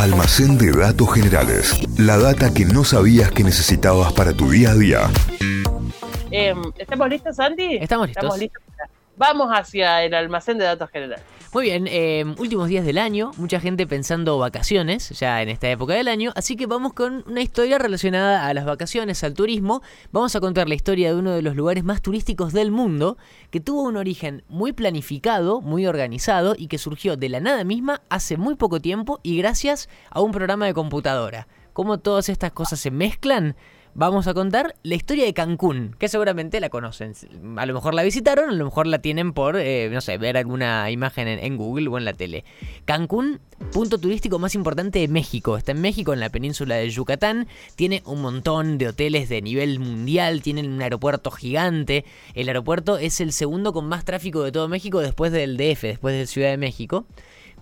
Almacén de datos generales. La data que no sabías que necesitabas para tu día a día. Em, ¿Estamos listos, Sandy? Estamos listos. Vamos hacia el almacén de datos generales. Muy bien, eh, últimos días del año, mucha gente pensando vacaciones ya en esta época del año, así que vamos con una historia relacionada a las vacaciones, al turismo. Vamos a contar la historia de uno de los lugares más turísticos del mundo, que tuvo un origen muy planificado, muy organizado y que surgió de la nada misma hace muy poco tiempo y gracias a un programa de computadora. ¿Cómo todas estas cosas se mezclan? Vamos a contar la historia de Cancún, que seguramente la conocen. A lo mejor la visitaron, a lo mejor la tienen por, eh, no sé, ver alguna imagen en, Google o en la tele. Cancún, punto turístico más importante de México. Está en México, en la península de Yucatán. Tiene un montón de hoteles de nivel mundial, tienen un aeropuerto gigante. El aeropuerto es el segundo con más tráfico de todo México después del DF, después de Ciudad de México.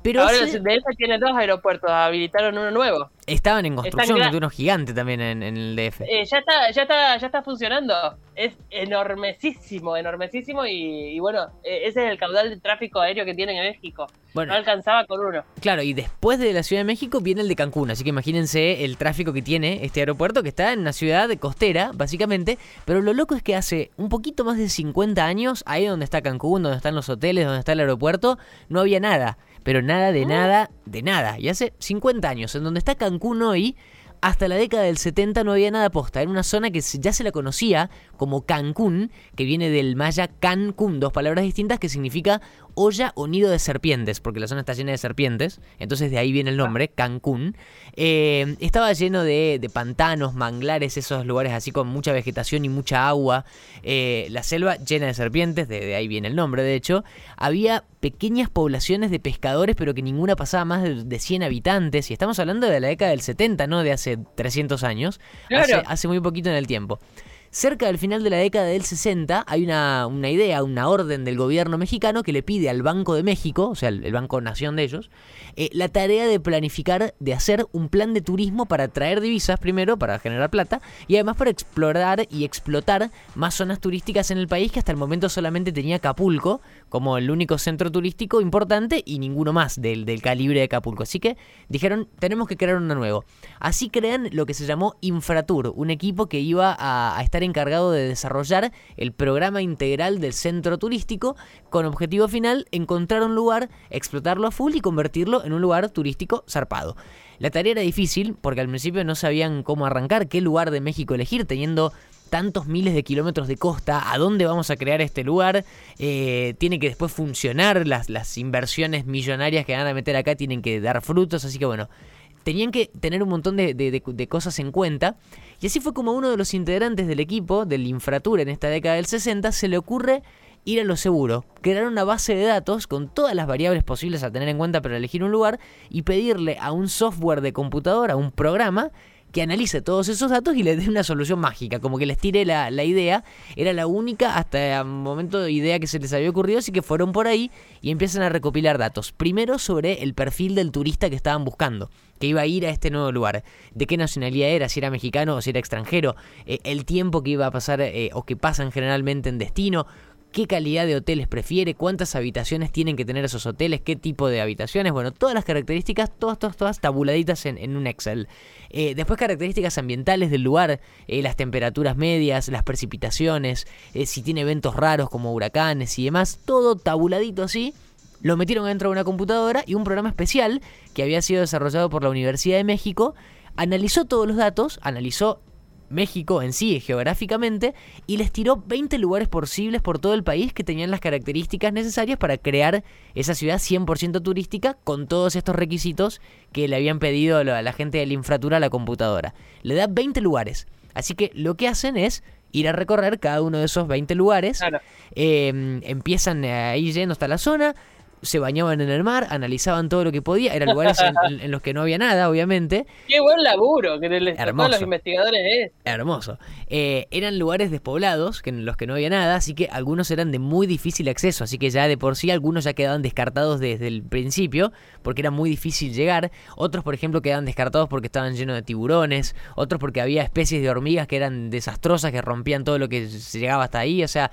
Pero Ahora ese... DF tiene dos aeropuertos, habilitaron uno nuevo. Estaban en construcción, de uno gigante también en, el DF. Eh, ya está, ya está, ya está funcionando. Es enormesísimo, enormesísimo y, bueno, e, ese es el caudal de tráfico aéreo que tiene en México. Bueno, no alcanzaba con uno. Claro, y después de la Ciudad de México viene el de Cancún, así que imagínense el tráfico que tiene este aeropuerto que está en una ciudad costera, básicamente, pero lo loco es que hace un poquito más de 50 años, ahí donde está Cancún, donde están los hoteles, donde está el aeropuerto, no había nada pero nada de nada, de nada. Y hace 50 años, en donde está Cancún hoy, hasta la década del 70 no había nada posta. Era una zona que ya se la conocía como Cancún, que viene del maya Cancún, dos palabras distintas que significa olla o nido de serpientes, porque la zona está llena de serpientes, entonces de ahí viene el nombre, Cancún. Eh, estaba lleno de, pantanos, manglares, esos lugares así con mucha vegetación y mucha agua. Eh, la selva llena de serpientes, de, ahí viene el nombre, de hecho. Había pequeñas poblaciones de pescadores, pero que ninguna pasaba más de, 100 habitantes, y estamos hablando de la década del 70, no de hace 300 años, hace muy poquito en el tiempo. Cerca del final de la década del 60 hay una, una, idea, una orden del gobierno mexicano que le pide al Banco de México, o sea, el, Banco Nación de ellos, eh, la tarea de planificar, de hacer un plan de turismo para traer divisas primero, para generar plata, y además para explorar y explotar más zonas turísticas en el país que hasta el momento solamente tenía Acapulco como el único centro turístico importante y ninguno más del, del calibre de Acapulco. Así que dijeron, tenemos que crear uno nuevo. Así crean lo que se llamó Infratur, un equipo que iba a estar encargado de desarrollar el programa integral del centro turístico con objetivo final encontrar un lugar, explotarlo a full y convertirlo en un lugar turístico zarpado. La tarea era difícil porque al principio no sabían cómo arrancar, qué lugar de México elegir, teniendo tantos miles de kilómetros de costa, a dónde vamos a crear este lugar, eh, tiene que después funcionar, las, las inversiones millonarias que van a meter acá tienen que dar frutos, así que bueno, tenían que tener un montón de, cosas en cuenta. Y así fue como uno de los integrantes del equipo, del Infratur en esta década del 60, se le ocurre ir a lo seguro, crear una base de datos con todas las variables posibles a tener en cuenta para elegir un lugar y pedirle a un software de computadora, a un programa, que analice todos esos datos y le dé una solución mágica, como que les tire la, idea. Era la única hasta el momento de idea que se les había ocurrido, así que fueron por ahí y empiezan a recopilar datos. Primero sobre el perfil del turista que estaban buscando, que iba a ir a este nuevo lugar. De qué nacionalidad era, si era mexicano o si era extranjero, eh, el tiempo que iba a pasar eh, o que pasan generalmente en destino, qué calidad de hoteles prefiere, cuántas habitaciones tienen que tener esos hoteles, qué tipo de habitaciones, bueno, todas las características, todas, todas, todas tabuladitas en, un Excel. Eh, después características ambientales del lugar, eh, las temperaturas medias, las precipitaciones, eh, si tiene eventos raros como huracanes y demás, todo tabuladito así. Lo metieron dentro de una computadora y un programa especial que había sido desarrollado por la Universidad de México analizó todos los datos, analizó México en sí geográficamente y les tiró 20 lugares posibles por todo el país que tenían las características necesarias para crear esa ciudad 100% turística con todos estos requisitos que le habían pedido a la gente de la infratura a la computadora. Le da 20 lugares. Así que lo que hacen es ir a recorrer cada uno de esos 20 lugares. Eh, empiezan ahí yendo hasta la zona, se bañaban en el mar, analizaban todo lo que podía, eran lugares en, los que no había nada, obviamente. Qué buen laburo que les Hermoso. los investigadores es. Hermoso. Eh, eran lugares despoblados, que en los que no había nada, así que algunos eran de muy difícil acceso, así que ya de por sí algunos ya quedaban descartados desde el principio, porque era muy difícil llegar. Otros, por ejemplo, quedaban descartados porque estaban llenos de tiburones, otros porque había especies de hormigas que eran desastrosas, que rompían todo lo que se llegaba hasta ahí, o sea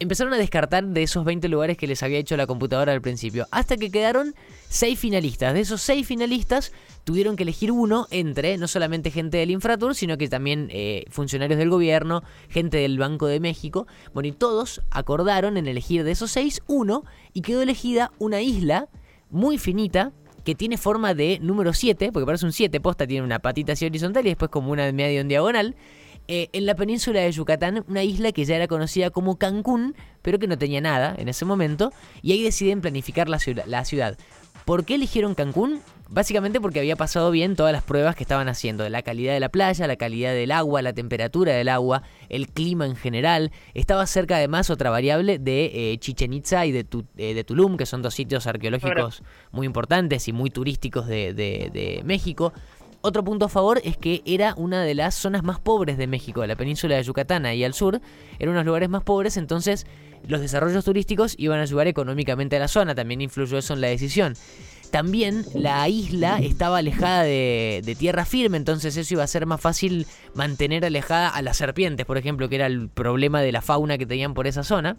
empezaron a descartar de esos 20 lugares que les había hecho la computadora al principio, hasta que quedaron 6 finalistas. De esos 6 finalistas tuvieron que elegir uno entre no solamente gente del Infratur, sino que también eh, funcionarios del gobierno, gente del Banco de México. Bueno, y todos acordaron en elegir de esos 6 uno y quedó elegida una isla muy finita que tiene forma de número 7, porque parece un 7 posta, tiene una patita así horizontal y después como una medio en diagonal. Eh, en la península de Yucatán, una isla que ya era conocida como Cancún, pero que no tenía nada en ese momento, y ahí deciden planificar la, la ciudad. ¿Por qué eligieron Cancún? Básicamente porque había pasado bien todas las pruebas que estaban haciendo, de la calidad de la playa, la calidad del agua, la temperatura del agua, el clima en general. Estaba cerca además otra variable de eh, Chichen Itza y de, eh, de, Tulum, que son dos sitios arqueológicos muy importantes y muy turísticos de, de México. Otro punto a favor es que era una de las zonas más pobres de México, la península de Yucatán y al sur, eran unos lugares más pobres, entonces los desarrollos turísticos iban a ayudar económicamente a la zona, también influyó eso en la decisión. También la isla estaba alejada de, tierra firme, entonces eso iba a ser más fácil mantener alejada a las serpientes, por ejemplo, que era el problema de la fauna que tenían por esa zona.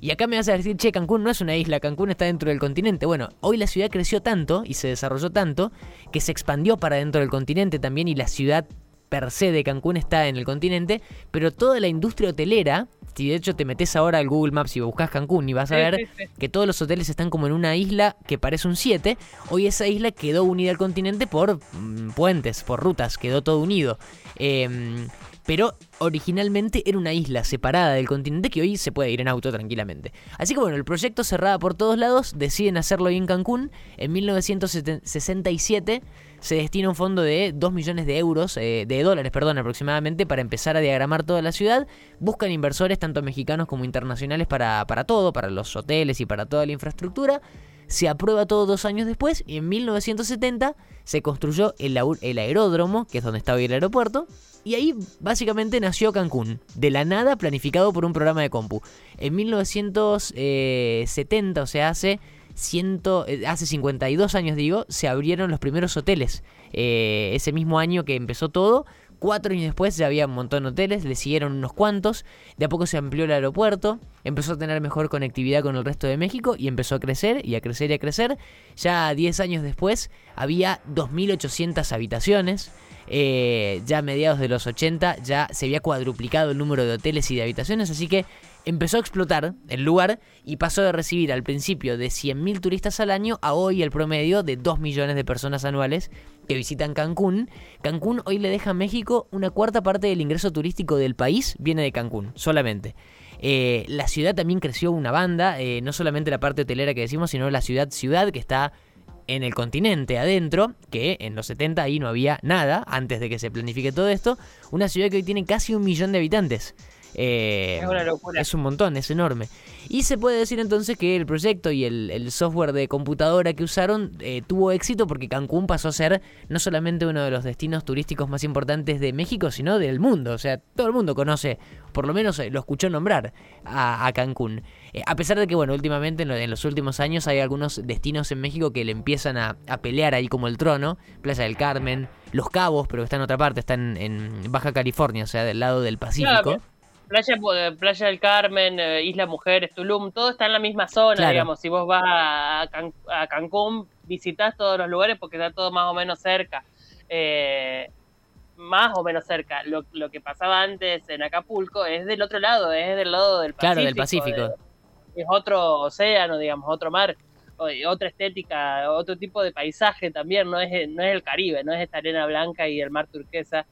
Y acá me vas a decir, che, Cancún no es una isla, Cancún está dentro del continente. Bueno, hoy la ciudad creció tanto y se desarrolló tanto que se expandió para dentro del continente también y la ciudad per se de Cancún está en el continente, pero toda la industria hotelera si de hecho te metes ahora al Google Maps y buscas Cancún y vas a ver que todos los hoteles están como en una isla que parece un 7, hoy esa isla quedó unida al continente por mm, puentes, por rutas, quedó todo unido. Em, pero originalmente era una isla separada del continente que hoy se puede ir en auto tranquilamente. Así que bueno, el proyecto cerrada por todos lados, deciden hacerlo en Cancún. En 1967 se destina un fondo de 2 millones de euros, eh, de dólares, perdón, aproximadamente, para empezar a diagramar toda la ciudad. Buscan inversores, tanto mexicanos como internacionales, para, para todo, para los hoteles y para toda la infraestructura se aprueba todo dos años después y en 1970 se construyó el, aeródromo, que es donde está hoy el aeropuerto, y ahí básicamente nació Cancún, de la nada planificado por un programa de compu. En 1970, o sea, hace, ciento, eh, hace 52 años digo, se abrieron los primeros hoteles. Eh, ese mismo año que empezó todo, Cuatro años después ya había un montón de hoteles, le siguieron unos cuantos, de a poco se amplió el aeropuerto, empezó a tener mejor conectividad con el resto de México y empezó a crecer y a crecer y a crecer. Ya 10 años después había 2.800 habitaciones. Eh, ya a mediados de los 80 ya se había cuadruplicado el número de hoteles y de habitaciones, así que empezó a explotar el lugar y pasó de recibir al principio de 100.000 turistas al año a hoy el promedio de 2 millones de personas anuales que visitan Cancún. Cancún hoy le deja a México una cuarta parte del ingreso turístico del país viene de Cancún, solamente. Eh, la ciudad también creció una banda, eh, no solamente la parte hotelera que decimos, sino la ciudad-ciudad que está en el continente adentro, que en los 70 ahí no había nada antes de que se planifique todo esto, una ciudad que hoy tiene casi un millón de habitantes. Eh, es una locura. Es un montón, es enorme. Y se puede decir entonces que el proyecto y el, software de computadora que usaron eh, tuvo éxito porque Cancún pasó a ser no solamente uno de los destinos turísticos más importantes de México, sino del mundo. O sea, todo el mundo conoce, por lo menos eh, lo escuchó nombrar a, Cancún. a pesar de que, bueno, últimamente en, los últimos años hay algunos destinos en México que le empiezan a, pelear ahí como el trono. Playa del Carmen, Los Cabos, pero que está en otra parte, están en, Baja California, o sea, del lado del Pacífico. Playa, eh, Playa del Carmen, eh, Isla Mujeres, Tulum, todo está en la misma zona, digamos. Si vos vas a, Cancún, visitas todos los lugares porque está todo más o menos cerca. Eh, más o menos cerca. Lo, que pasaba antes en Acapulco es del otro lado, es del lado del Pacífico. Claro, del Pacífico. es otro océano, digamos, otro mar, otra estética, otro tipo de paisaje también. No es, no es el Caribe, no es esta arena blanca y el mar turquesa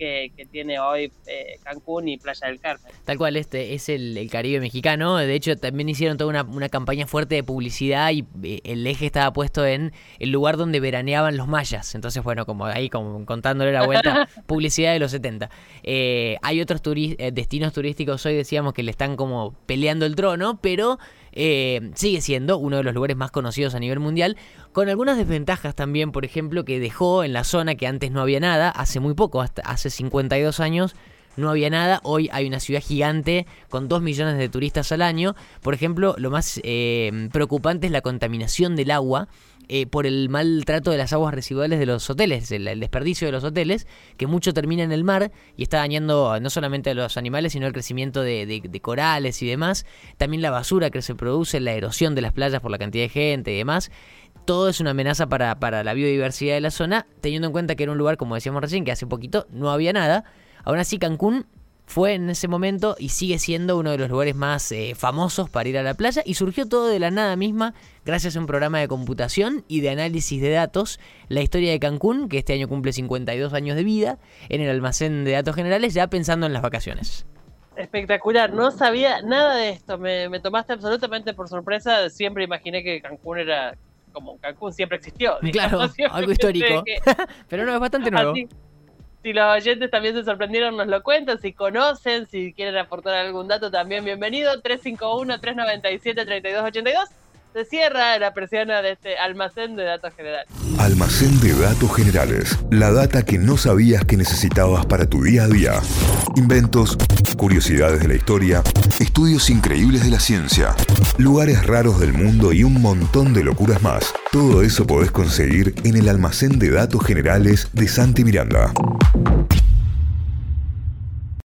que, tiene hoy eh, Cancún y Playa del Carmen. Tal cual, este es el, Caribe mexicano. De hecho, también hicieron toda una, campaña fuerte de publicidad y eh, el eje estaba puesto en el lugar donde veraneaban los mayas. Entonces, bueno, como ahí como contándole la vuelta, publicidad de los 70. Eh, hay otros destinos turísticos hoy, decíamos, que le están como peleando el trono, pero eh, sigue siendo uno de los lugares más conocidos a nivel mundial, con algunas desventajas también, por ejemplo, que dejó en la zona que antes no había nada, hace muy poco, hasta hace 52 años, no había nada. Hoy hay una ciudad gigante con 2 millones de turistas al año. Por ejemplo, lo más eh, preocupante es la contaminación del agua. Eh, por el maltrato de las aguas residuales de los hoteles, el, desperdicio de los hoteles, que mucho termina en el mar y está dañando no solamente a los animales, sino el crecimiento de, corales y demás. También la basura que se produce, la erosión de las playas por la cantidad de gente y demás. Todo es una amenaza para, para la biodiversidad de la zona, teniendo en cuenta que era un lugar, como decíamos recién, que hace poquito no había nada. Aún así, Cancún fue en ese momento y sigue siendo uno de los lugares más eh, famosos para ir a la playa y surgió todo de la nada misma gracias a un programa de computación y de análisis de datos, la historia de Cancún, que este año cumple 52 años de vida, en el almacén de datos generales ya pensando en las vacaciones. Espectacular, no sabía nada de esto, me, tomaste absolutamente por sorpresa, siempre imaginé que Cancún era como Cancún siempre existió. Claro, algo histórico, pero no, es bastante nuevo si los oyentes también se sorprendieron, nos lo cuentan. Si conocen, si quieren aportar algún dato, también bienvenido. 351-397-3282. Se cierra la persiana de este almacén de datos generales. Almacén de datos generales. La data que no sabías que necesitabas para tu día a día. Inventos, curiosidades de la historia, estudios increíbles de la ciencia, lugares raros del mundo y un montón de locuras más. Todo eso podés conseguir en el almacén de datos generales de Santi Miranda.